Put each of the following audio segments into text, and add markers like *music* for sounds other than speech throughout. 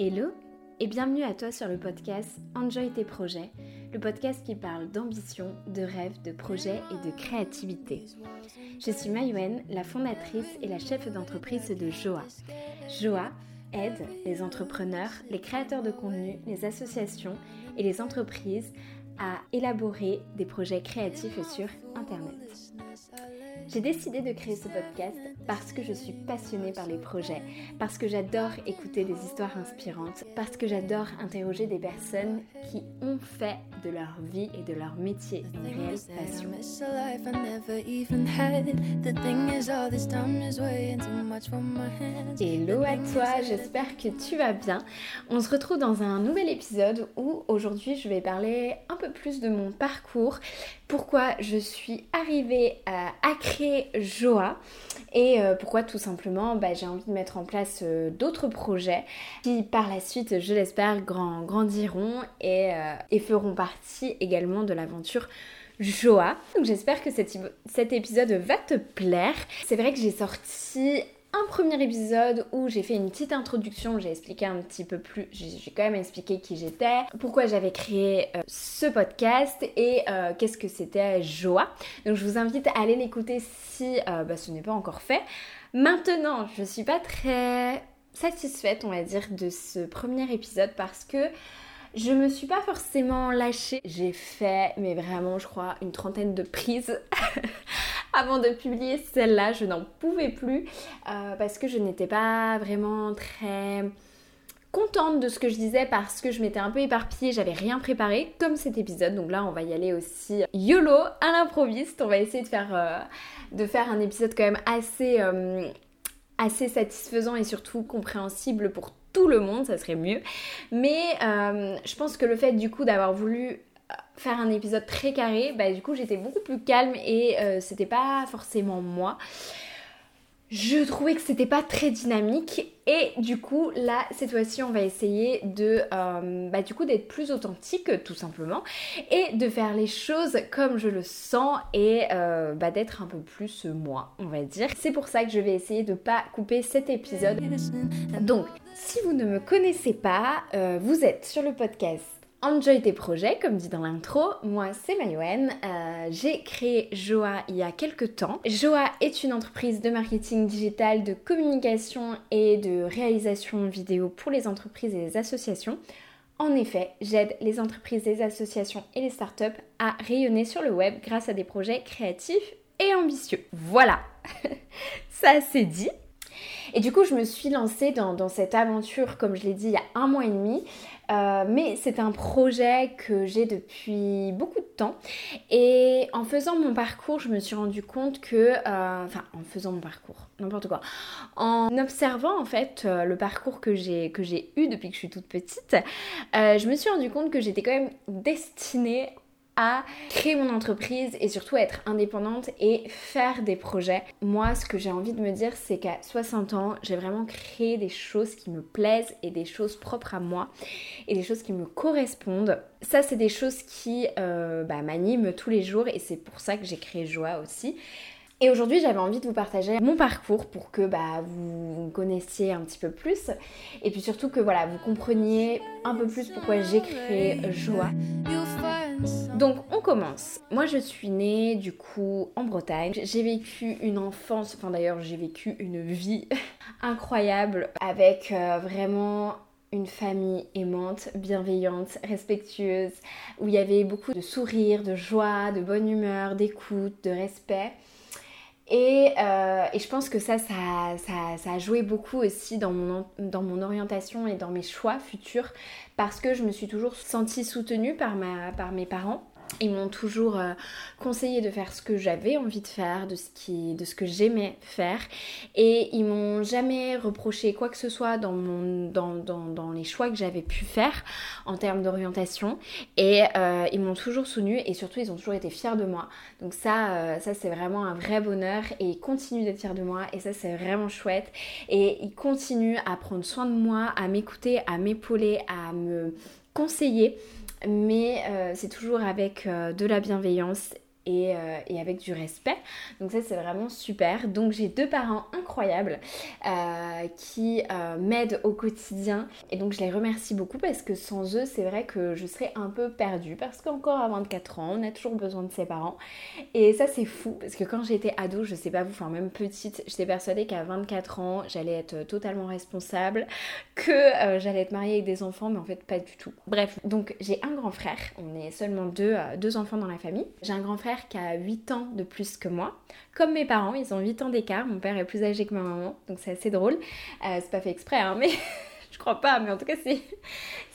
Hello et bienvenue à toi sur le podcast Enjoy tes projets, le podcast qui parle d'ambition, de rêve, de projet et de créativité. Je suis Mayouen, la fondatrice et la chef d'entreprise de Joa. Joa aide les entrepreneurs, les créateurs de contenu, les associations et les entreprises à élaborer des projets créatifs sur Internet. J'ai décidé de créer ce podcast parce que je suis passionnée par les projets, parce que j'adore écouter des histoires inspirantes, parce que j'adore interroger des personnes qui ont fait de leur vie et de leur métier une réelle passion. Hello à toi, j'espère que tu vas bien. On se retrouve dans un nouvel épisode où aujourd'hui je vais parler un peu plus de mon parcours, pourquoi je suis arrivée à, créer Joa et euh, pourquoi tout simplement bah, j'ai envie de mettre en place euh, d'autres projets qui par la suite, je l'espère, grandiront et, euh, et, feront partie également de l'aventure Joa. Donc j'espère que cet épisode va te plaire. C'est vrai que j'ai sorti un premier épisode où j'ai fait une petite introduction, j'ai expliqué un petit peu plus, j'ai quand même expliqué qui j'étais, pourquoi j'avais créé euh, ce podcast et euh, qu'est-ce que c'était Joa. Donc je vous invite à aller l'écouter si euh, bah, ce n'est pas encore fait. Maintenant, je suis pas très satisfaite, on va dire, de ce premier épisode parce que je me suis pas forcément lâchée. J'ai fait, mais vraiment, je crois, une trentaine de prises *laughs* avant de publier celle-là. Je n'en pouvais plus euh, parce que je n'étais pas vraiment très contente de ce que je disais parce que je m'étais un peu éparpillée, j'avais rien préparé comme cet épisode. Donc là, on va y aller aussi YOLO à l'improviste. On va essayer de faire, euh, un épisode quand même assez, euh, assez satisfaisant et surtout compréhensible pour tout le monde, ça serait mieux. Mais je pense que le fait du coup d'avoir voulu faire un épisode très carré, bah du coup j'étais beaucoup plus calme et euh, c'était pas forcément moi. Je trouvais que c'était pas très dynamique et du coup là cette fois-ci on va essayer de euh, bah, du coup d'être plus authentique tout simplement et de faire les choses comme je le sens et euh, bah, d'être un peu plus moi on va dire. C'est pour ça que je vais essayer de pas couper cet épisode. Donc si vous ne me connaissez pas, vous êtes sur le podcast Enjoy tes projets, comme dit dans l'intro. Moi, c'est Mayouen. Euh, j'ai créé Joa il y a quelques temps. Joa est une entreprise de marketing digital, de communication et de réalisation vidéo pour les entreprises et les associations. En effet, j'aide les entreprises, les associations et les startups à rayonner sur le web grâce à des projets créatifs et ambitieux. Voilà, *laughs* ça c'est dit. Et du coup, je me suis lancée dans, cette aventure, comme je l'ai dit, il y a un mois et demi. Euh, mais c'est un projet que j'ai depuis beaucoup de temps. Et en faisant mon parcours, je me suis rendu compte que... Euh, enfin, en faisant mon parcours, n'importe quoi. En observant en fait euh, le parcours que j'ai eu depuis que je suis toute petite, je me suis rendu compte que j'étais quand même destinée créer mon entreprise et surtout être indépendante et faire des projets. Moi, ce que j'ai envie de me dire, c'est qu'à 60 ans, j'ai vraiment créé des choses qui me plaisent et des choses propres à moi et des choses qui me correspondent. Ça, c'est des choses qui euh, bah, m'animent tous les jours et c'est pour ça que j'ai créé Joie aussi. Et aujourd'hui, j'avais envie de vous partager mon parcours pour que bah, vous connaissiez un petit peu plus et puis surtout que voilà, vous compreniez un peu plus pourquoi j'ai créé Joie. Donc on commence. Moi je suis née du coup en Bretagne. J'ai vécu une enfance, enfin d'ailleurs j'ai vécu une vie *laughs* incroyable avec euh, vraiment une famille aimante, bienveillante, respectueuse, où il y avait beaucoup de sourires, de joie, de bonne humeur, d'écoute, de respect. Et, euh, je pense que ça ça, a joué beaucoup aussi dans mon orientation et dans mes choix futurs parce que je me suis toujours sentie soutenue par, ma, par mes parents. Ils m'ont toujours euh, conseillé de faire ce que j'avais envie de faire, de ce, que j'aimais faire. Et ils m'ont jamais reproché quoi que ce soit dans les choix que j'avais pu faire en termes d'orientation. Et euh, ils m'ont toujours soutenu et surtout ils ont toujours été fiers de moi. Donc ça, euh, ça c'est vraiment un vrai bonheur et ils continuent d'être fiers de moi et ça c'est vraiment chouette. Et ils continuent à prendre soin de moi, à m'écouter, à m'épauler, à me conseiller mais euh, c'est toujours avec euh, de la bienveillance et, euh, et avec du respect. Donc ça c'est vraiment super. Donc j'ai deux parents incroyables euh, qui m'aident au quotidien et donc je les remercie beaucoup parce que sans eux c'est vrai que je serais un peu perdue parce qu'encore à 24 ans on a toujours besoin de ses parents et ça c'est fou parce que quand j'étais ado je sais pas vous, enfin même petite, j'étais persuadée qu'à 24 ans j'allais être totalement responsable, que j'allais être mariée avec des enfants mais en fait pas du tout. Bref, donc j'ai un grand frère, on est seulement deux, euh, deux enfants dans la famille. J'ai un grand frère qui a 8 ans de plus que moi. Comme mes parents, ils ont 8 ans d'écart. Mon père est plus âgé que ma maman, donc c'est assez drôle. Euh, c'est pas fait exprès, hein, mais *laughs* je crois pas, mais en tout cas c'est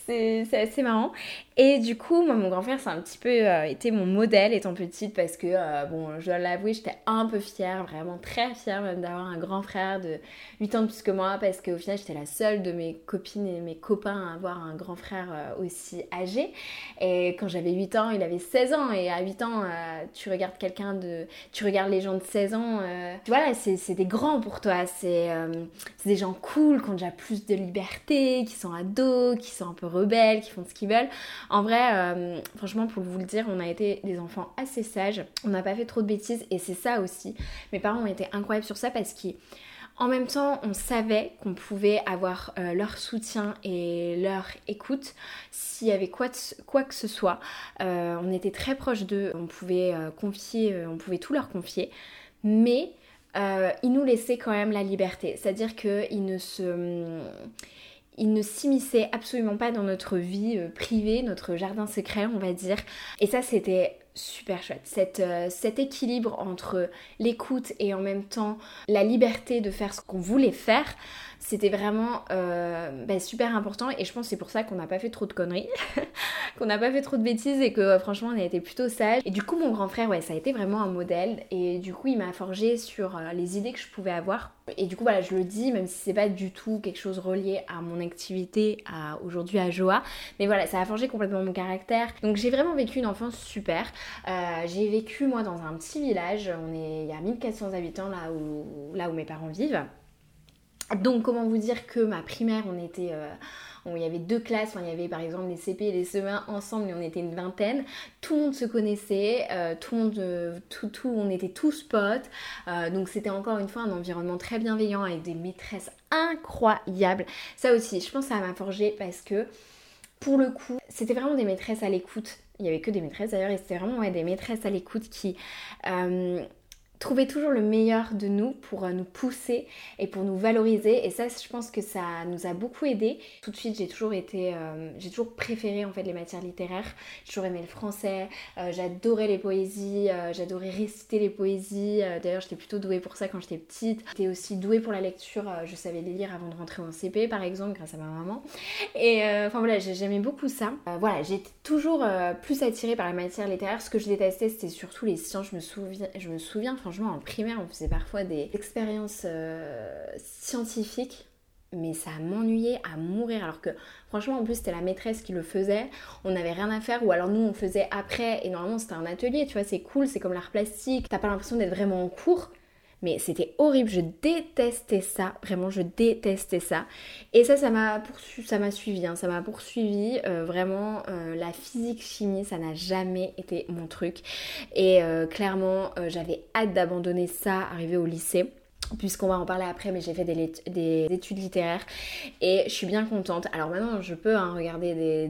c'est assez marrant. Et du coup, moi, mon grand frère, c'est un petit peu euh, été mon modèle étant petite parce que, euh, bon, je dois l'avouer, j'étais un peu fière, vraiment très fière même d'avoir un grand frère de 8 ans de plus que moi parce qu'au final, j'étais la seule de mes copines et mes copains à avoir un grand frère euh, aussi âgé. Et quand j'avais 8 ans, il avait 16 ans. Et à 8 ans, tu regardes quelqu'un de. Tu regardes les gens de 16 ans, tu vois, c'est des grands pour toi. C'est des gens cool, qui ont déjà plus de liberté, qui sont ados, qui sont un peu rebelles, qui font ce qu'ils veulent. En vrai, euh, franchement, pour vous le dire, on a été des enfants assez sages. On n'a pas fait trop de bêtises et c'est ça aussi. Mes parents ont été incroyables sur ça parce qu'en même temps, on savait qu'on pouvait avoir euh, leur soutien et leur écoute s'il y avait quoi, que ce soit. Euh, on était très proches d'eux, on pouvait confier, on pouvait tout leur confier, mais ils nous laissaient quand même la liberté. C'est-à-dire qu'ils ne se il ne s'immisçait absolument pas dans notre vie euh, privée, notre jardin secret, on va dire. Et ça, c'était super chouette. Euh, cet équilibre entre l'écoute et en même temps la liberté de faire ce qu'on voulait faire, c'était vraiment euh, bah, super important et je pense c'est pour ça qu'on n'a pas fait trop de conneries, *laughs* qu'on n'a pas fait trop de bêtises et que euh, franchement on a été plutôt sage. Et du coup mon grand frère ouais ça a été vraiment un modèle et du coup il m'a forgé sur euh, les idées que je pouvais avoir. Et du coup voilà je le dis même si c'est pas du tout quelque chose relié à mon activité à aujourd'hui à Joa, mais voilà ça a forgé complètement mon caractère. Donc j'ai vraiment vécu une enfance super. j'ai vécu moi dans un petit village, on est il y a 1400 habitants là où là où mes parents vivent. Donc comment vous dire que ma primaire, on était... Euh, il y avait deux classes, il y avait par exemple les CP et les CE1 ensemble, mais on était une vingtaine. Tout le monde se connaissait, euh, tout le monde, euh, tout, on était tous potes. donc c'était encore une fois un environnement très bienveillant avec des maîtresses incroyables. Ça aussi, je pense que ça m'a forgé parce que pour le coup, c'était vraiment des maîtresses à l'écoute. Il y avait que des maîtresses d'ailleurs, et c'était vraiment des maîtresses à l'écoute qui trouver toujours le meilleur de nous pour euh, nous pousser et pour nous valoriser. Et ça je pense que ça nous a beaucoup aidé. Tout de suite j'ai toujours été euh, j'ai toujours préféré en fait les matières littéraires. J'ai toujours aimé le français. Euh, j'adorais les poésies. J'adorais réciter les poésies. D'ailleurs j'étais plutôt douée pour ça quand j'étais petite. J'étais aussi douée pour la lecture. Je savais les lire avant de rentrer en CP par exemple grâce à ma maman. Et enfin voilà j'aimais beaucoup ça. Voilà j'étais toujours plus attirée par les matières littéraires ce que je détestais c'était surtout les sciences. Je me souviens je me souviens en primaire, on faisait parfois des expériences euh, scientifiques mais ça m'ennuyait à mourir. Alors que franchement en plus c'était la maîtresse qui le faisait. On n'avait rien à faire ou alors nous on faisait après. Et normalement c'était un atelier tu vois c'est cool c'est comme l'art plastique. T'as pas l'impression d'être vraiment en cours mais c'était horrible, je détestais ça, vraiment je détestais ça. Et ça, ça m'a poursuivi, ça m'a suivi, hein. ça m'a poursuivi. Euh, vraiment, euh, la physique chimie, ça n'a jamais été mon truc. Et euh, clairement, j'avais hâte d'abandonner ça, arrivé au lycée puisqu'on va en parler après, mais j'ai fait des, études littéraires et je suis bien contente. Alors maintenant, je peux hein, regarder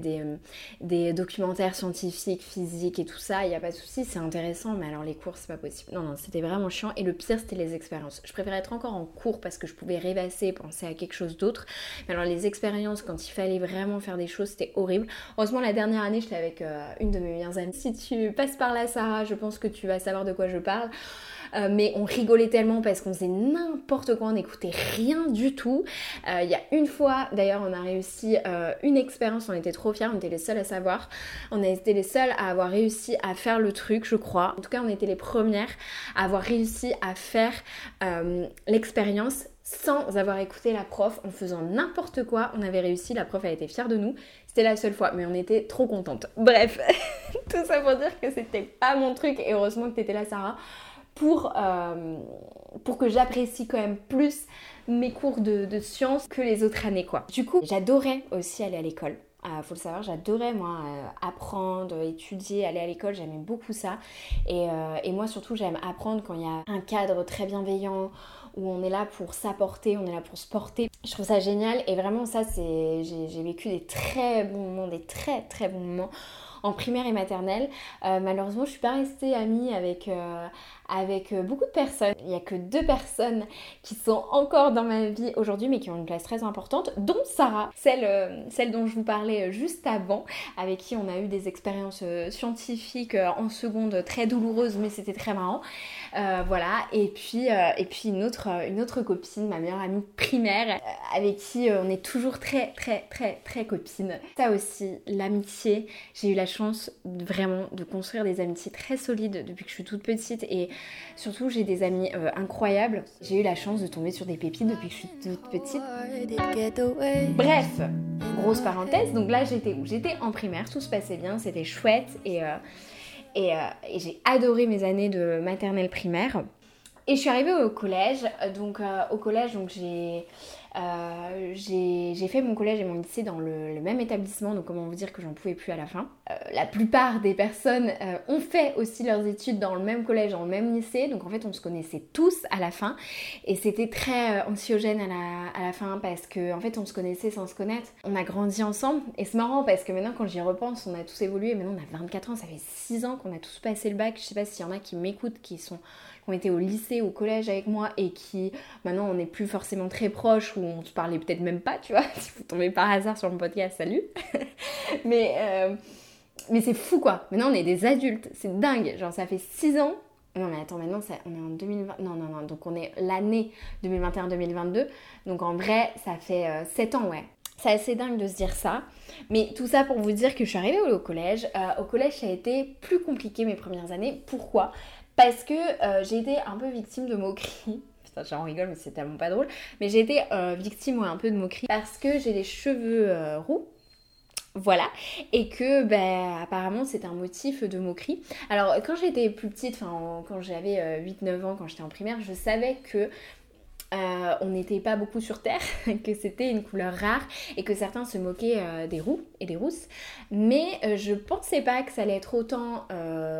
des, documentaires scientifiques, physiques et tout ça, il n'y a pas de souci, c'est intéressant, mais alors les cours, c'est pas possible. Non, non, c'était vraiment chiant et le pire, c'était les expériences. Je préférais être encore en cours parce que je pouvais rêvasser, penser à quelque chose d'autre, mais alors les expériences, quand il fallait vraiment faire des choses, c'était horrible. Heureusement, la dernière année, j'étais avec euh, une de mes meilleures amies. Si tu passes par là, Sarah, je pense que tu vas savoir de quoi je parle. Euh, mais on rigolait tellement parce qu'on faisait n'importe quoi, on n'écoutait rien du tout. Euh, il y a une fois, d'ailleurs, on a réussi euh, une expérience, on était trop fiers, on était les seuls à savoir. On a été les seuls à avoir réussi à faire le truc, je crois. En tout cas, on était les premières à avoir réussi à faire l'expérience sans avoir écouté la prof, en faisant n'importe quoi. On avait réussi, la prof a été fière de nous. C'était la seule fois, mais on était trop contentes. Bref, *laughs* tout ça pour dire que c'était pas mon truc et heureusement que t'étais là, Sarah pour, euh, pour que j'apprécie quand même plus mes cours de, de sciences que les autres années quoi. Du coup, j'adorais aussi aller à l'école. faut le savoir, j'adorais moi apprendre, étudier, aller à l'école, j'aimais beaucoup ça. Et, et moi surtout, j'aime apprendre quand il y a un cadre très bienveillant, où on est là pour s'apporter, on est là pour se porter. Je trouve ça génial et vraiment ça c'est j'ai vécu des très bons moments, des très très bons moments en primaire et maternelle. Euh, malheureusement, je suis pas restée amie avec, euh, avec euh, beaucoup de personnes. Il n'y a que deux personnes qui sont encore dans ma vie aujourd'hui, mais qui ont une place très importante, dont Sarah, celle, celle dont je vous parlais juste avant, avec qui on a eu des expériences scientifiques en seconde très douloureuses, mais c'était très marrant. voilà, et puis, et puis une, autre, une autre copine, ma meilleure amie primaire, avec qui on est toujours très, très, très, très copines. Ça aussi, l'amitié, j'ai eu la chance vraiment de construire des amitiés très solides depuis que je suis toute petite et surtout j'ai des amis euh, incroyables. J'ai eu la chance de tomber sur des pépites depuis que je suis toute petite. Bref, grosse parenthèse, donc là j'étais où? J'étais en primaire, tout se passait bien, c'était chouette et, euh, euh, et j'ai adoré mes années de maternelle primaire. Et je suis arrivée au collège, donc au collège donc j'ai euh, j'ai fait mon collège et mon lycée dans le, même établissement, donc comment vous dire que j'en pouvais plus à la fin. Euh, la plupart des personnes euh, ont fait aussi leurs études dans le même collège, dans le même lycée, donc en fait on se connaissait tous à la fin et c'était très anxiogène à la, fin parce que en fait on se connaissait sans se connaître. On a grandi ensemble et c'est marrant parce que maintenant quand j'y repense, on a tous évolué. Maintenant on a 24 ans, ça fait 6 ans qu'on a tous passé le bac. Je sais pas s'il y en a qui m'écoutent, qui sont qui ont été au lycée, au collège avec moi et qui maintenant on n'est plus forcément très proches ou on se parlait peut-être même pas, tu vois, *laughs* si vous tombez par hasard sur mon podcast, salut. *laughs* mais euh, mais c'est fou quoi. Maintenant on est des adultes, c'est dingue. Genre ça fait 6 ans. Non mais attends, maintenant on est en 2020. Non, non, non. Donc on est l'année 2021-2022. Donc en vrai, ça fait 7 euh, ans, ouais. C'est assez dingue de se dire ça. Mais tout ça pour vous dire que je suis arrivée au collège. Euh, au collège, ça a été plus compliqué mes premières années. Pourquoi? Parce que euh, j'ai été un peu victime de moqueries. *laughs* Putain, j'en rigole, mais c'est tellement pas drôle. Mais j'ai été euh, victime ouais, un peu de moqueries parce que j'ai les cheveux euh, roux. Voilà, et que ben, apparemment c'est un motif de moquerie. Alors quand j'étais plus petite, enfin quand j'avais 8-9 ans, quand j'étais en primaire, je savais que euh, on n'était pas beaucoup sur Terre, *laughs* que c'était une couleur rare et que certains se moquaient euh, des roux et des rousses. Mais euh, je pensais pas que ça allait être autant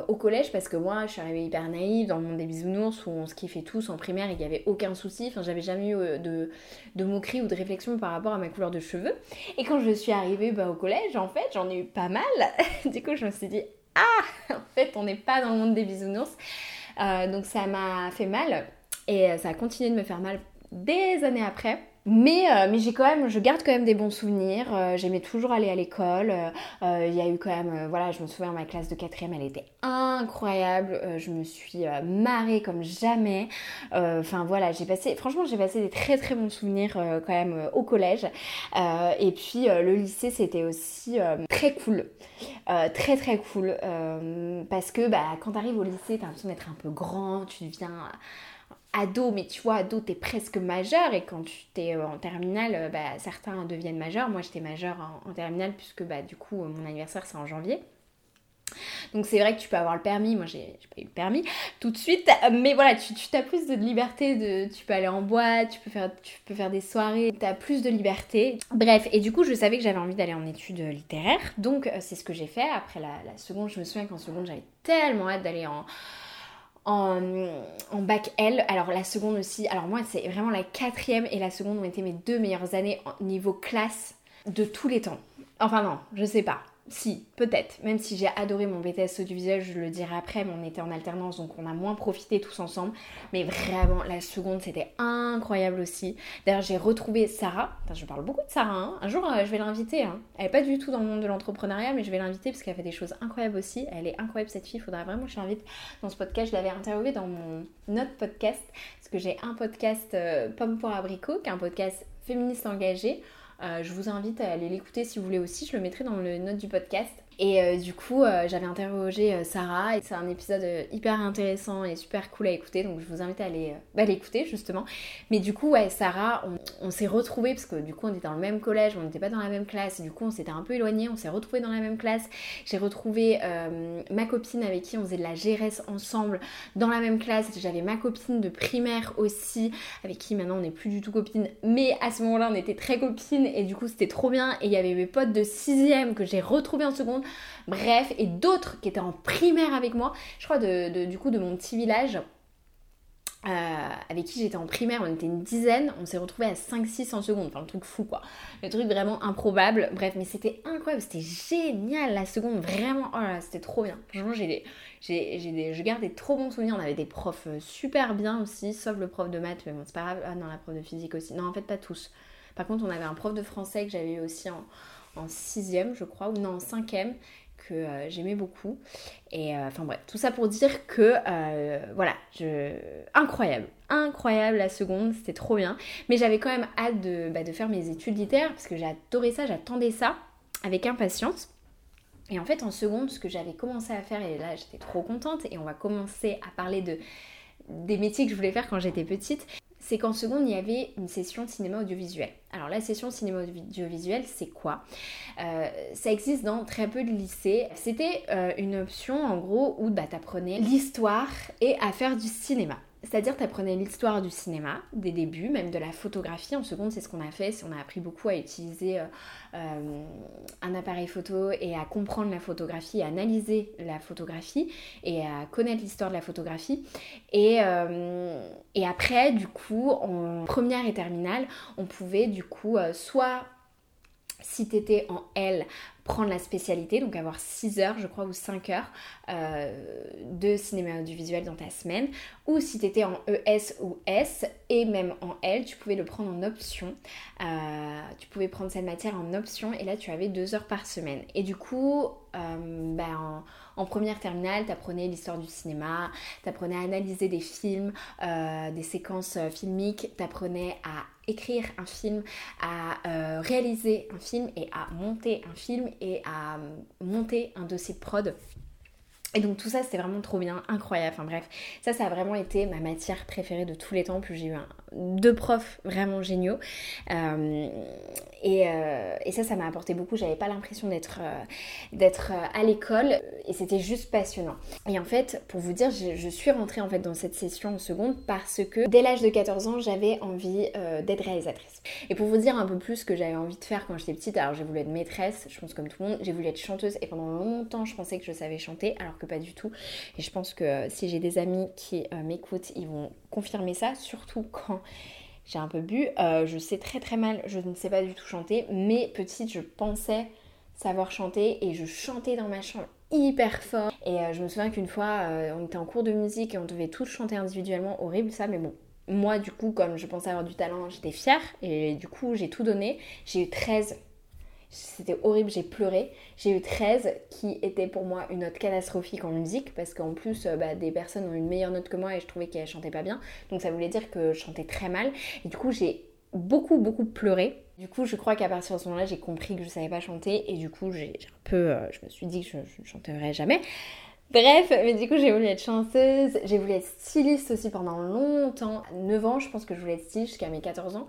au collège parce que moi je suis arrivée hyper naïve dans le monde des bisounours où on se kiffait tous en primaire et il n'y avait aucun souci. Enfin, j'avais jamais eu de, de, moquerie ou de réflexion par rapport à ma couleur de cheveux. Et quand je suis arrivée bah, au collège, en fait, j'en ai eu pas mal. *laughs* du coup, je me suis dit, ah, en fait, on n'est pas dans le monde des bisounours. donc ça m'a fait mal. Et euh, ça a continué de me faire mal des années après. Mais, euh, mais j'ai quand même, je garde quand même des bons souvenirs. Euh, j'aimais toujours aller à l'école. Il y a eu quand même, voilà, je me souviens, ma classe de quatrième, elle était incroyable. je me suis marrée comme jamais. Enfin voilà, j'ai passé, franchement, j'ai passé des très très bons souvenirs quand même au collège. et puis le lycée, c'était aussi très cool. très très cool. parce que bah, quand t'arrives au lycée, t'as l'impression d'être un peu grand, tu deviens ado, mais tu vois, ado, t'es presque majeur, et quand tu t'es euh, en terminale, euh, bah, certains deviennent majeurs. Moi, j'étais majeure en, terminale, puisque bah, du coup, euh, mon anniversaire, c'est en janvier. Donc c'est vrai que tu peux avoir le permis, moi j'ai pas eu le permis tout de suite, mais voilà, tu, tu as plus de liberté, de, tu peux aller en boîte, tu peux faire, tu peux faire des soirées, tu as plus de liberté. Bref, et du coup je savais que j'avais envie d'aller en études littéraires, donc c'est ce que j'ai fait. Après la, la seconde, je me souviens qu'en seconde j'avais tellement hâte d'aller en, en, bac L. Alors la seconde aussi, alors moi c'est vraiment la quatrième et la seconde ont été mes deux meilleures années au niveau classe de tous les temps. Enfin non, je sais pas. Si, peut-être. Même si j'ai adoré mon BTS audiovisuel, je le dirai après, mais on était en alternance, donc on a moins profité tous ensemble. Mais vraiment, la seconde, c'était incroyable aussi. D'ailleurs, j'ai retrouvé Sarah. je parle beaucoup de Sarah. Hein. Un jour, euh, je vais l'inviter. Hein. Elle est pas du tout dans le monde de l'entrepreneuriat, mais je vais l'inviter parce qu'elle fait des choses incroyables aussi. Elle est incroyable, cette fille. Il faudra vraiment que je l'invite dans ce podcast. Je l'avais interviewée dans mon autre podcast, parce que j'ai un podcast euh, Pomme pour abricot, qui est un podcast féministe engagé. Euh, je vous invite à aller l'écouter si vous voulez aussi, je le mettrai dans le note du podcast. Et euh, du coup, euh, j'avais interrogé Sarah et c'est un épisode hyper intéressant et super cool à écouter. Donc, je vous invite à aller bah, l'écouter justement. Mais du coup, ouais, Sarah, on, s'est retrouvés parce que du coup, on était dans le même collège, on n'était pas dans la même classe. Et du coup, on s'était un peu éloignés. On s'est retrouvés dans la même classe. J'ai retrouvé ma copine avec qui on faisait de la GRS ensemble dans la même classe. J'avais ma copine de primaire aussi, avec qui maintenant on n'est plus du tout copine. Mais à ce moment-là, on était très copines et du coup c'était trop bien. Et il y avait mes potes de sixième que j'ai retrouvés en seconde, bref, et d'autres qui étaient en primaire avec moi, je crois de, du coup de mon petit village. Euh, avec qui j'étais en primaire, on était une dizaine, on s'est retrouvés à 5-6 en seconde, enfin le truc fou quoi, le truc vraiment improbable, bref, mais c'était incroyable, c'était génial la seconde, vraiment, oh là, c'était trop bien, franchement j'ai des, j'ai, des, je garde des trop bons souvenirs, on avait des profs euh, super bien aussi, sauf le prof de maths, mais bon c'est pas grave, ah non la prof de physique aussi, non en fait pas tous, par contre on avait un prof de français que j'avais eu aussi en, sixième je crois, ou non en cinquième, que euh, j'aimais beaucoup. Et euh, enfin bref, tout ça pour dire que euh, voilà, je... incroyable, incroyable la seconde, c'était trop bien. Mais j'avais quand même hâte de, bah, de faire mes études littéraires parce que j'adorais ça, j'attendais ça avec impatience. Et en fait, en seconde, ce que j'avais commencé à faire, et là j'étais trop contente, et on va commencer à parler de des métiers que je voulais faire quand j'étais petite, c'est qu'en seconde, il y avait une session cinéma audiovisuel. Alors la session cinéma audiovisuel, c'est quoi? Euh, Ça existe dans très peu de lycées. C'était euh, une option en gros où bah, tu apprenais l'histoire et à faire du cinéma. C'est-à-dire, tu apprenais l'histoire du cinéma, des débuts, même de la photographie. En seconde, c'est ce qu'on a fait. On a appris beaucoup à utiliser euh, euh, un appareil photo et à comprendre la photographie, à analyser la photographie et à connaître l'histoire de la photographie. Et, euh, et après, du coup, en première et terminale, on pouvait du coup soit si tu étais en L, prendre la spécialité, donc avoir 6 heures, je crois, ou 5 heures euh, de cinéma audiovisuel dans ta semaine. Ou si tu étais en ES ou S, et même en L, tu pouvais le prendre en option. Euh, tu pouvais prendre cette matière en option, et là, tu avais 2 heures par semaine. Et du coup, euh, ben, en, première terminale, tu apprenais l'histoire du cinéma, tu apprenais à analyser des films, des séquences filmiques, tu apprenais à écrire un film, à réaliser un film et à monter un film et à monter un dossier de prod. Et donc tout ça c'était vraiment trop bien, incroyable. Enfin bref, ça ça a vraiment été ma matière préférée de tous les temps. Puis j'ai eu deux profs vraiment géniaux. Euh, euh, et, ça ça m'a apporté beaucoup. J'avais pas l'impression d'être euh, à l'école et c'était juste passionnant. Et en fait, pour vous dire, je, suis rentrée en fait dans cette session en seconde parce que dès l'âge de 14 ans, j'avais envie d'être réalisatrice. Et pour vous dire un peu plus ce que j'avais envie de faire quand j'étais petite, alors j'ai voulu être maîtresse, je pense comme tout le monde, j'ai voulu être chanteuse et pendant longtemps je pensais que je savais chanter alors que pas du tout. Et je pense que si j'ai des amis qui m'écoutent, ils vont confirmer ça, surtout quand j'ai un peu bu. Euh, je sais très très mal, je ne sais pas du tout chanter, mais petite, je pensais savoir chanter et je chantais dans ma chambre hyper fort. Et je me souviens qu'une fois, on était en cours de musique et on devait tous chanter individuellement, horrible ça, mais bon. Moi, du coup, comme je pensais avoir du talent, j'étais fière et du coup, j'ai tout donné. J'ai eu 13 c'était horrible, j'ai pleuré. J'ai eu 13 qui était pour moi une note catastrophique en musique parce qu'en plus euh, bah, des personnes ont une meilleure note que moi et je trouvais qu'elles chantaient pas bien. Donc ça voulait dire que je chantais très mal. Et du coup j'ai beaucoup beaucoup pleuré. Du coup je crois qu'à partir de ce moment-là j'ai compris que je savais pas chanter et du coup j'ai un peu, euh, je me suis dit que je ne chanterais jamais. Bref, mais du coup j'ai voulu être chanteuse, j'ai voulu être styliste aussi pendant longtemps. 9 ans je pense que je voulais être styliste jusqu'à mes 14 ans.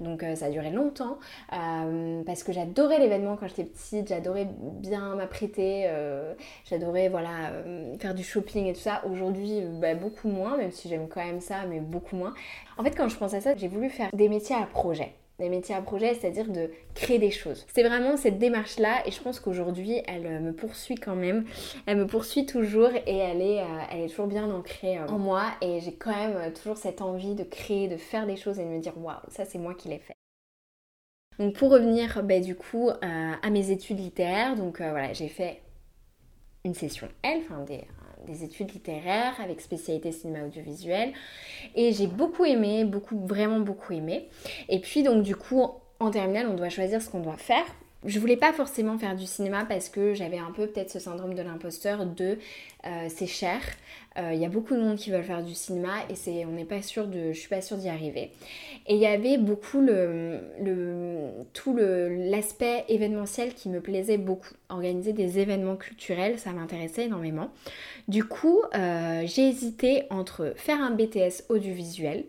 Donc euh, ça a duré longtemps. Euh, parce que j'adorais l'événement quand j'étais petite, j'adorais bien m'apprêter, euh, j'adorais voilà faire du shopping et tout ça. Aujourd'hui bah, beaucoup moins, même si j'aime quand même ça, mais beaucoup moins. En fait quand je pense à ça, j'ai voulu faire des métiers à projet des métiers à projet, c'est-à-dire de créer des choses. C'est vraiment cette démarche-là et je pense qu'aujourd'hui, elle euh, me poursuit quand même. Elle me poursuit toujours et elle est, euh, elle est toujours bien ancrée euh, en moi et j'ai quand même toujours cette envie de créer, de faire des choses et de me dire waouh, ça c'est moi qui l'ai fait. Donc pour revenir bah, du coup à mes études littéraires, donc voilà, j'ai fait une session L, enfin des, des études littéraires avec spécialité cinéma audiovisuel. Et j'ai beaucoup aimé, beaucoup, vraiment beaucoup aimé. Et puis donc du coup, en terminale, on doit choisir ce qu'on doit faire. Je voulais pas forcément faire du cinéma parce que j'avais un peu peut-être ce syndrome de l'imposteur de euh, c'est cher, il euh, y a beaucoup de monde qui veulent faire du cinéma et c'est, on n'est pas sûr de, je suis pas sûre d'y arriver. Et il y avait beaucoup le, le tout l'aspect événementiel qui me plaisait beaucoup. Organiser des événements culturels, ça m'intéressait énormément. Du coup, euh, j'ai hésité entre faire un BTS audiovisuel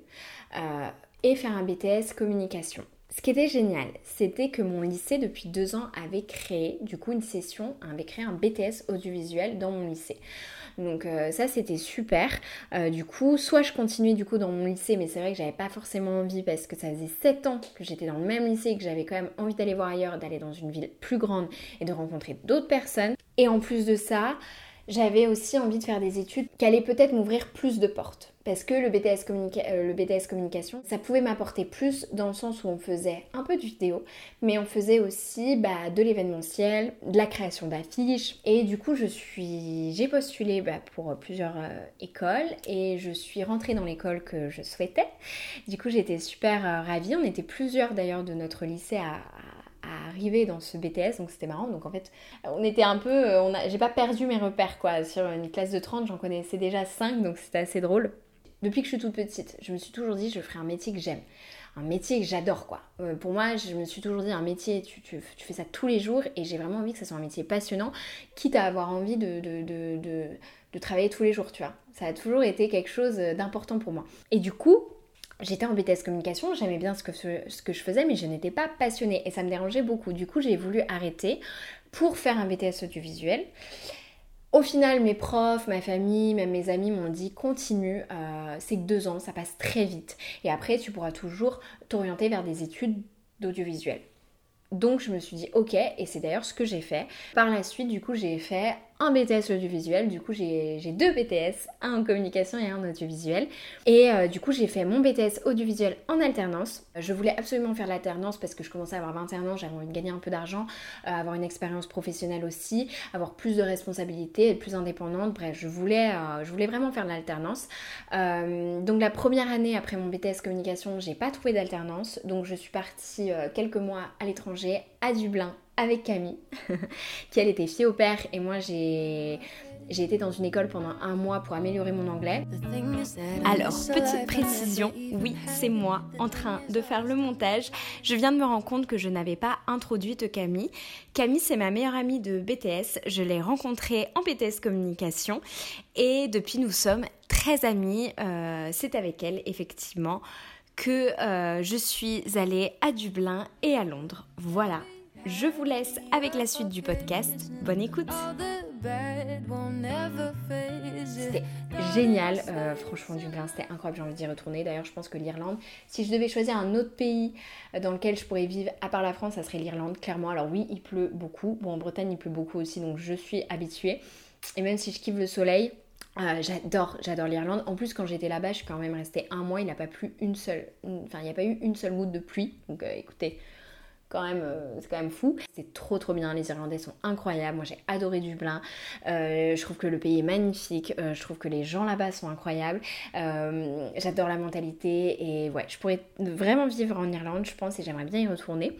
et faire un BTS communication. Ce qui était génial, c'était que mon lycée depuis deux ans avait créé du coup une session, avait créé un BTS audiovisuel dans mon lycée. Donc euh, ça c'était super. Euh, du coup, soit je continuais du coup dans mon lycée, mais c'est vrai que j'avais pas forcément envie parce que ça faisait 7 ans que j'étais dans le même lycée et que j'avais quand même envie d'aller voir ailleurs, d'aller dans une ville plus grande et de rencontrer d'autres personnes. Et en plus de ça, j'avais aussi envie de faire des études qui allaient peut-être m'ouvrir plus de portes. Parce que le BTS, euh, le BTS communication, ça pouvait m'apporter plus dans le sens où on faisait un peu de vidéo, mais on faisait aussi bah, de l'événementiel, de la création d'affiches. Et du coup, je suis, j'ai postulé bah, pour plusieurs euh, écoles et je suis rentrée dans l'école que je souhaitais. Du coup, j'étais super euh, ravie. On était plusieurs d'ailleurs de notre lycée à arriver dans ce BTS, donc c'était marrant. Donc en fait, on était un peu, euh, on j'ai pas perdu mes repères quoi. Sur une classe de 30, j'en connaissais déjà 5, donc c'était assez drôle. Depuis que je suis toute petite, je me suis toujours dit, je ferai un métier que j'aime. Un métier que j'adore quoi. Euh, pour moi, je me suis toujours dit, un métier, tu, tu, tu fais ça tous les jours et j'ai vraiment envie que ça soit un métier passionnant, quitte à avoir envie de, de, de, de travailler tous les jours, tu vois. Ça a toujours été quelque chose d'important pour moi. Et du coup, J'étais en BTS communication, j'aimais bien ce que, je faisais, mais je n'étais pas passionnée et ça me dérangeait beaucoup. Du coup, j'ai voulu arrêter pour faire un BTS audiovisuel. Au final, mes profs, ma famille, même mes amis m'ont dit continue, euh, c'est que deux ans, ça passe très vite. Et après, tu pourras toujours t'orienter vers des études d'audiovisuel. Donc je me suis dit ok, et c'est d'ailleurs ce que j'ai fait. Par la suite, du coup, j'ai fait un BTS audiovisuel. Du coup, j'ai deux BTS, un en communication et un en audiovisuel. Et euh, du coup, j'ai fait mon BTS audiovisuel en alternance. Je voulais absolument faire l'alternance parce que je commençais à avoir 21 ans, j'avais envie de gagner un peu d'argent, euh, avoir une expérience professionnelle aussi, avoir plus de responsabilités, être plus indépendante. Bref, je voulais, euh, je voulais vraiment faire l'alternance. donc la première année après mon BTS communication, j'ai pas trouvé d'alternance. Donc je suis partie quelques mois à l'étranger, à Dublin, avec Camille, *laughs* qui elle était fille au père et moi j'ai j'ai été dans une école pendant un mois pour améliorer mon anglais. Alors, petite précision, oui, c'est moi en train de faire le montage. Je viens de me rendre compte que je n'avais pas introduite Camille. Camille, c'est ma meilleure amie de BTS. Je l'ai rencontrée en BTS Communication et depuis nous sommes très amies. Euh, c'est avec elle, effectivement, que euh, je suis allée à Dublin et à Londres. Voilà, je vous laisse avec la suite du podcast. Bonne écoute. C'était génial, euh, franchement Dublin, c'était incroyable, j'ai envie d'y retourner. D'ailleurs, je pense que l'Irlande, si je devais choisir un autre pays euh, dans lequel je pourrais vivre à part la France, ça serait l'Irlande, clairement. Alors oui, il pleut beaucoup. Bon, en Bretagne, il pleut beaucoup aussi, donc je suis habituée. Et même si je kiffe le soleil, euh, j'adore, j'adore l'Irlande. En plus, quand j'étais là-bas, je suis quand même restée un mois. Il n'a pas plu une seule, enfin, il n'y a pas eu une seule goutte de pluie. Donc, écoutez, euh, c'est quand même fou. C'est trop trop bien, les Irlandais sont incroyables. Moi j'ai adoré Dublin. Euh, je trouve que le pays est magnifique. Euh, je trouve que les gens là-bas sont incroyables. J'adore la mentalité et ouais, je pourrais vraiment vivre en Irlande, je pense, et j'aimerais bien y retourner.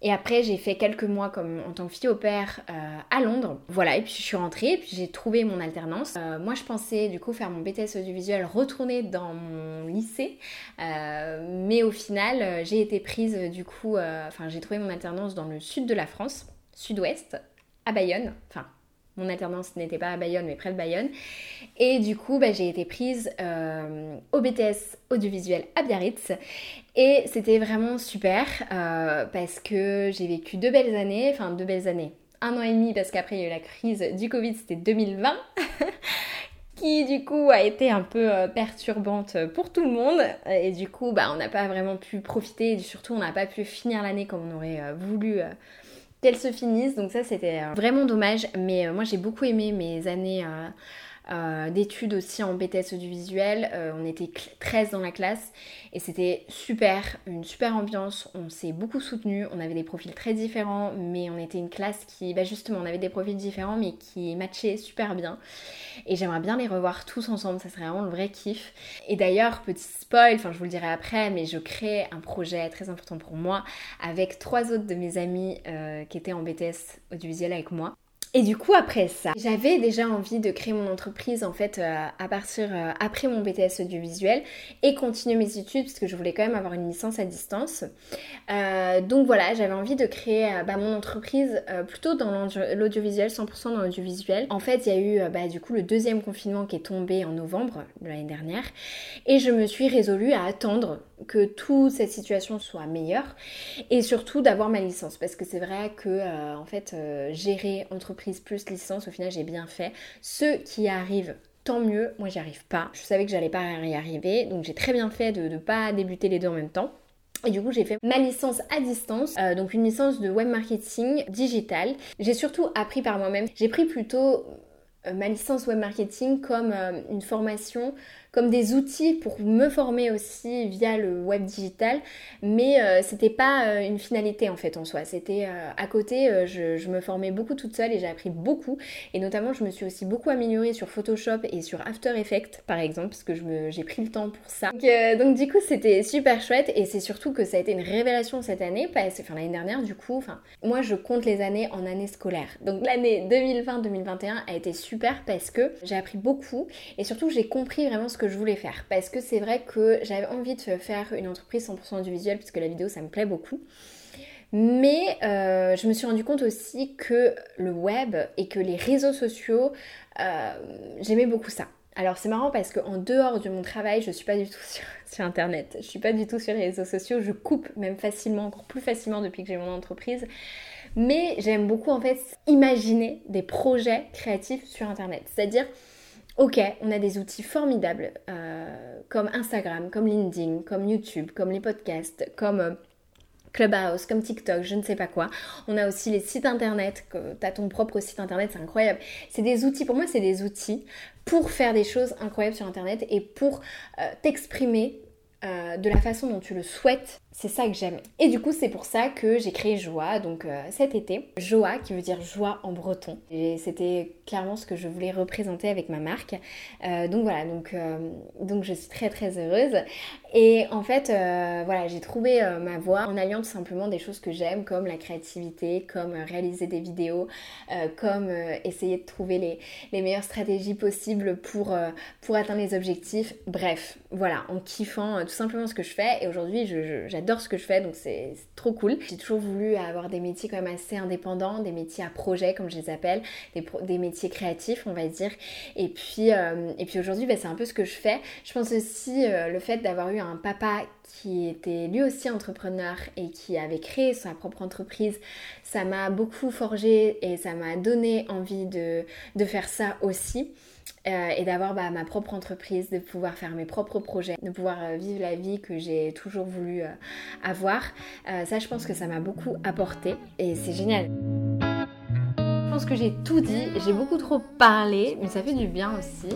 Et après, j'ai fait quelques mois comme en tant que fille au père euh, à Londres. Voilà, et puis je suis rentrée, et puis j'ai trouvé mon alternance. Euh, moi, je pensais du coup faire mon BTS audiovisuel, retourner dans mon lycée. Euh, mais au final, j'ai été prise du coup, enfin, j'ai trouvé mon alternance dans le sud de la France, sud-ouest, à Bayonne. Enfin, mon alternance n'était pas à Bayonne, mais près de Bayonne. Et du coup, bah, j'ai été prise euh, au BTS audiovisuel à Biarritz. Et c'était vraiment super euh, parce que j'ai vécu deux belles années, enfin deux belles années. Un an et demi parce qu'après il y a eu la crise du Covid, c'était 2020. *laughs* qui du coup a été un peu euh, perturbante pour tout le monde et du coup bah, on n'a pas vraiment pu profiter et surtout on n'a pas pu finir l'année comme on aurait voulu qu'elle se finisse. Donc ça c'était euh, vraiment dommage. Mais euh, moi j'ai beaucoup aimé mes années euh, d'études aussi en BTS audiovisuel. on était 13 dans la classe et c'était super, une super ambiance. On s'est beaucoup soutenu. On avait des profils très différents, mais on était une classe qui, bah justement, on avait des profils différents, mais qui matchaient super bien. Et j'aimerais bien les revoir tous ensemble. Ça serait vraiment le vrai kiff. Et d'ailleurs, petit spoil, enfin je vous le dirai après, mais je crée un projet très important pour moi avec trois autres de mes amis qui étaient en BTS audiovisuel avec moi. Et du coup, après ça, j'avais déjà envie de créer mon entreprise en fait euh, à partir euh, après mon BTS audiovisuel et continuer mes études parce que je voulais quand même avoir une licence à distance. Euh, donc voilà, j'avais envie de créer bah, mon entreprise plutôt dans l'audiovisuel, 100% dans l'audiovisuel. En fait, il y a eu bah, du coup le deuxième confinement qui est tombé en novembre de l'année dernière et je me suis résolue à attendre que toute cette situation soit meilleure et surtout d'avoir ma licence parce que c'est vrai que en fait gérer entreprise plus licence, au final j'ai bien fait. Ceux qui arrivent tant mieux, moi j'y arrive pas. Je savais que j'allais pas y arriver, donc j'ai très bien fait de ne pas débuter les deux en même temps. Et du coup, j'ai fait ma licence à distance, euh, donc une licence de web marketing digital. J'ai surtout appris par moi-même. J'ai pris plutôt euh, ma licence web marketing comme euh, une formation comme des outils pour me former aussi via le web digital, mais euh, c'était pas euh, une finalité en fait en soi. C'était euh, à côté, je, me formais beaucoup toute seule et j'ai appris beaucoup. Et notamment, je me suis aussi beaucoup améliorée sur Photoshop et sur After Effects par exemple, parce que j'ai pris le temps pour ça. Donc, du coup, c'était super chouette et c'est surtout que ça a été une révélation cette année, enfin l'année dernière du coup. Enfin, moi, je compte les années en années scolaires. Donc l'année 2020-2021 a été super parce que j'ai appris beaucoup et surtout j'ai compris vraiment ce que je voulais faire. Parce que c'est vrai que j'avais envie de faire une entreprise 100% du visuel, puisque la vidéo ça me plaît beaucoup. Mais euh, je me suis rendu compte aussi que le web et que les réseaux sociaux, euh, j'aimais beaucoup ça. Alors c'est marrant parce qu'en dehors de mon travail, je suis pas du tout sur, *laughs* sur, internet, je suis pas du tout sur les réseaux sociaux, je coupe même facilement, encore plus facilement depuis que j'ai mon entreprise. Mais j'aime beaucoup en fait imaginer des projets créatifs sur internet. C'est-à-dire Ok, on a des outils formidables euh, comme Instagram, comme LinkedIn, comme YouTube, comme les podcasts, comme euh, Clubhouse, comme TikTok, je ne sais pas quoi. On a aussi les sites internet, tu as ton propre site internet, c'est incroyable. C'est des outils, pour moi, c'est des outils pour faire des choses incroyables sur internet et pour euh, t'exprimer de la façon dont tu le souhaites c'est ça que j'aime. Et du coup, c'est pour ça que j'ai créé Joa, donc euh, cet été. Joa, qui veut dire joie en breton. Et c'était clairement ce que je voulais représenter avec ma marque. Euh, donc voilà, donc, euh, donc je suis très très heureuse. Et en fait, voilà, j'ai trouvé ma voie en alliant tout simplement des choses que j'aime, comme la créativité, comme réaliser des vidéos, comme essayer de trouver les, les, meilleures stratégies possibles pour, pour atteindre les objectifs. Bref, voilà, en kiffant tout simplement ce que je fais. Et aujourd'hui, j'adore ce que je fais, donc c'est trop cool. J'ai toujours voulu avoir des métiers quand même assez indépendants, des métiers à projet comme je les appelle, des, métiers créatifs on va dire. Et puis, euh, aujourd'hui, bah, c'est un peu ce que je fais. Je pense aussi euh, le fait d'avoir eu un papa qui était lui aussi entrepreneur et qui avait créé sa propre entreprise, ça m'a beaucoup forgé et ça m'a donné envie de faire ça aussi. Euh, et d'avoir bah, ma propre entreprise, de pouvoir faire mes propres projets, de pouvoir euh, vivre la vie que j'ai toujours voulu euh, avoir. ça, je pense que ça m'a beaucoup apporté et c'est génial que j'ai tout dit, j'ai beaucoup trop parlé, mais ça fait du bien aussi.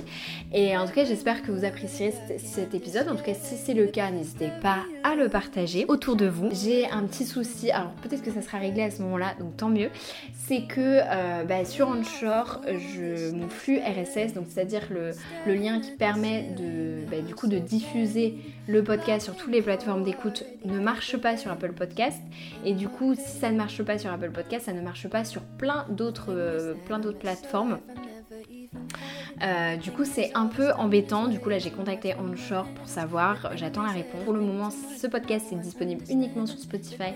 Et en tout cas, j'espère que vous apprécierez cet épisode. En tout cas, si c'est le cas, n'hésitez pas à le partager autour de vous. J'ai un petit souci, alors peut-être que ça sera réglé à ce moment-là, donc tant mieux. C'est que euh, bah, sur Onshore, je, mon flux RSS, donc c'est-à-dire le, lien qui permet de, bah, du coup de diffuser le podcast sur toutes les plateformes d'écoute, ne marche pas sur Apple Podcast. Et du coup, si ça ne marche pas sur Apple Podcast, ça ne marche pas sur plein d'autres plein d'autres plateformes. Euh, du coup, c'est un peu embêtant. Du coup, là, j'ai contacté Onshore pour savoir. J'attends la réponse. Pour le moment, ce podcast est disponible uniquement sur Spotify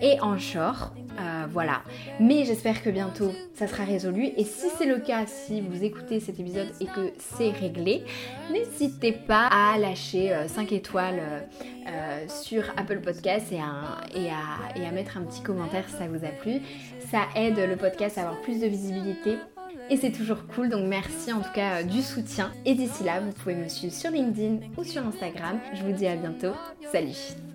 et Onshore. Euh, voilà. Mais j'espère que bientôt, ça sera résolu. Et si c'est le cas, si vous écoutez cet épisode et que c'est réglé, n'hésitez pas à lâcher 5 étoiles sur Apple Podcast et à mettre un petit commentaire si ça vous a plu. Ça aide le podcast à avoir plus de visibilité et c'est toujours cool. Donc merci en tout cas euh, du soutien. Et d'ici là, vous pouvez me suivre sur LinkedIn ou sur Instagram. Je vous dis à bientôt. Salut